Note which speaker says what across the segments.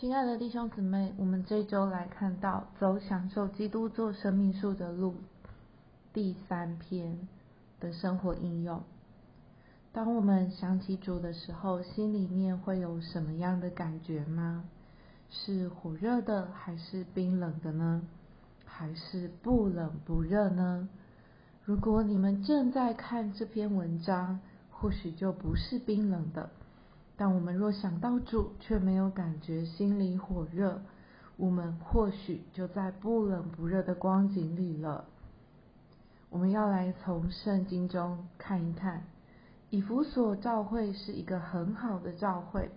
Speaker 1: 亲爱的弟兄姊妹，我们这周来看到走享受基督做生命树的路第三篇的生活应用。当我们想起主的时候，心里面会有什么样的感觉吗？是火热的，还是冰冷的呢？还是不冷不热呢？如果你们正在看这篇文章，或许就不是冰冷的。但我们若想到主，却没有感觉心里火热，我们或许就在不冷不热的光景里了。我们要来从圣经中看一看，以弗所教会是一个很好的教会，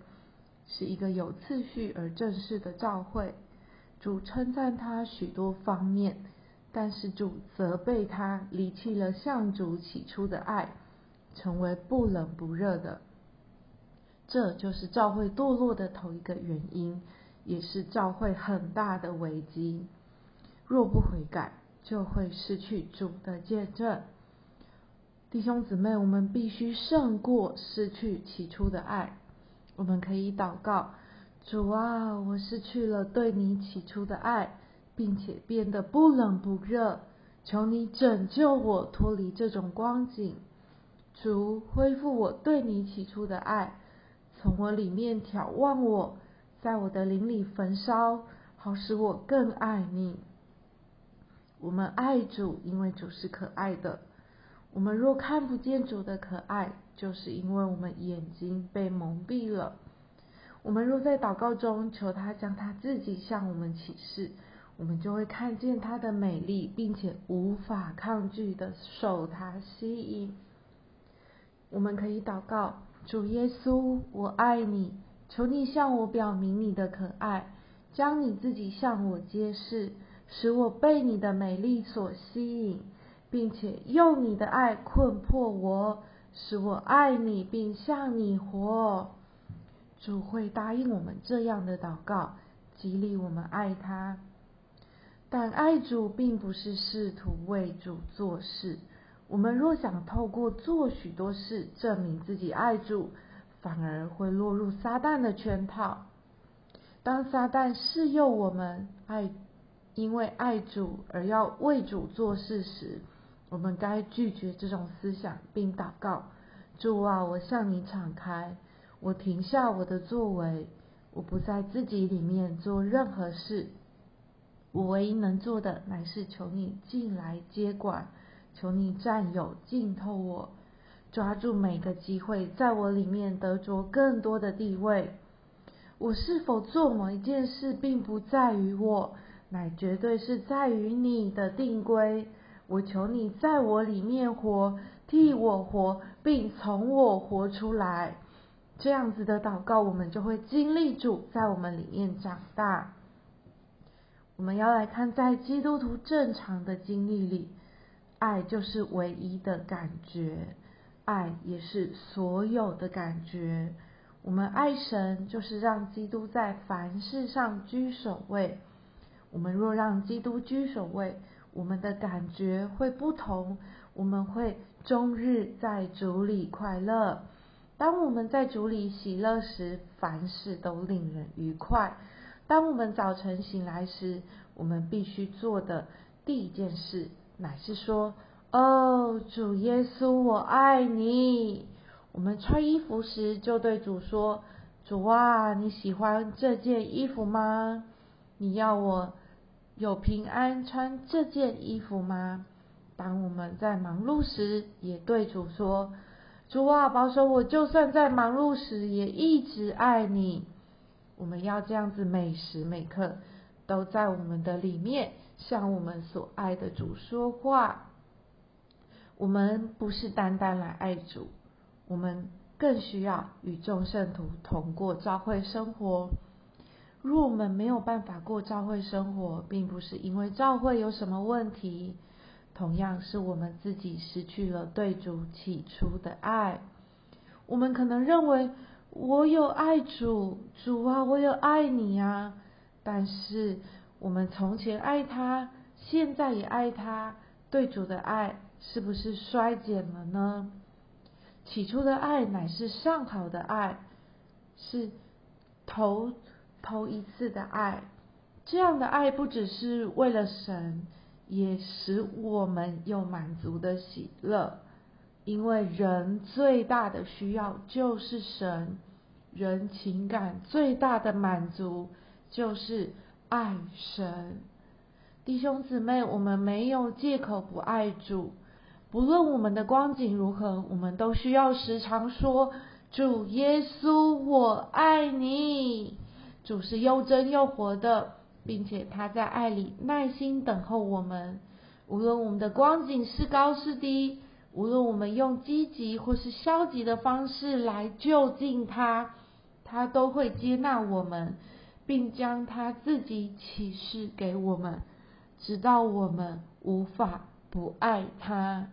Speaker 1: 是一个有次序而正式的教会。主称赞他许多方面，但是主责备他离弃了向主起初的爱，成为不冷不热的。这就是教会堕落的头一个原因，也是教会很大的危机。若不悔改，就会失去主的见证。弟兄姊妹，我们必须胜过失去起初的爱。我们可以祷告：主啊，我失去了对你起初的爱，并且变得不冷不热。求你拯救我，脱离这种光景。主，恢复我对你起初的爱。从我里面眺望我，在我的灵里焚烧，好使我更爱你。我们爱主，因为主是可爱的。我们若看不见主的可爱，就是因为我们眼睛被蒙蔽了。我们若在祷告中求他将他自己向我们启示，我们就会看见他的美丽，并且无法抗拒的受他吸引。我们可以祷告。主耶稣，我爱你，求你向我表明你的可爱，将你自己向我揭示，使我被你的美丽所吸引，并且用你的爱困迫我，使我爱你并向你活。主会答应我们这样的祷告，激励我们爱他。但爱主并不是试图为主做事。我们若想透过做许多事证明自己爱主，反而会落入撒旦的圈套。当撒旦试诱我们爱，因为爱主而要为主做事时，我们该拒绝这种思想，并祷告：主啊，我向你敞开，我停下我的作为，我不在自己里面做任何事。我唯一能做的，乃是求你进来接管。求你占有、浸透我，抓住每个机会，在我里面得着更多的地位。我是否做某一件事，并不在于我，乃绝对是在于你的定规。我求你在我里面活，替我活，并从我活出来。这样子的祷告，我们就会经历主在我们里面长大。我们要来看，在基督徒正常的经历里。爱就是唯一的感觉，爱也是所有的感觉。我们爱神，就是让基督在凡事上居首位。我们若让基督居首位，我们的感觉会不同。我们会终日在主里快乐。当我们在主里喜乐时，凡事都令人愉快。当我们早晨醒来时，我们必须做的第一件事。乃是说，哦，主耶稣，我爱你。我们穿衣服时就对主说：“主啊，你喜欢这件衣服吗？你要我有平安穿这件衣服吗？”当我们在忙碌时，也对主说：“主啊，保守我，就算在忙碌时，也一直爱你。”我们要这样子，每时每刻都在我们的里面。向我们所爱的主说话。我们不是单单来爱主，我们更需要与众圣徒同过教会生活。若我们没有办法过教会生活，并不是因为教会有什么问题，同样是我们自己失去了对主起初的爱。我们可能认为我有爱主，主啊，我有爱你啊，但是。我们从前爱他，现在也爱他，对主的爱是不是衰减了呢？起初的爱乃是上好的爱，是头头一次的爱。这样的爱不只是为了神，也使我们有满足的喜乐。因为人最大的需要就是神，人情感最大的满足就是爱神。弟兄姊妹，我们没有借口不爱主。不论我们的光景如何，我们都需要时常说：“主耶稣，我爱你。”主是又真又活的，并且他在爱里耐心等候我们。无论我们的光景是高是低。无论我们用积极或是消极的方式来就近他，他都会接纳我们，并将他自己启示给我们，直到我们无法不爱他。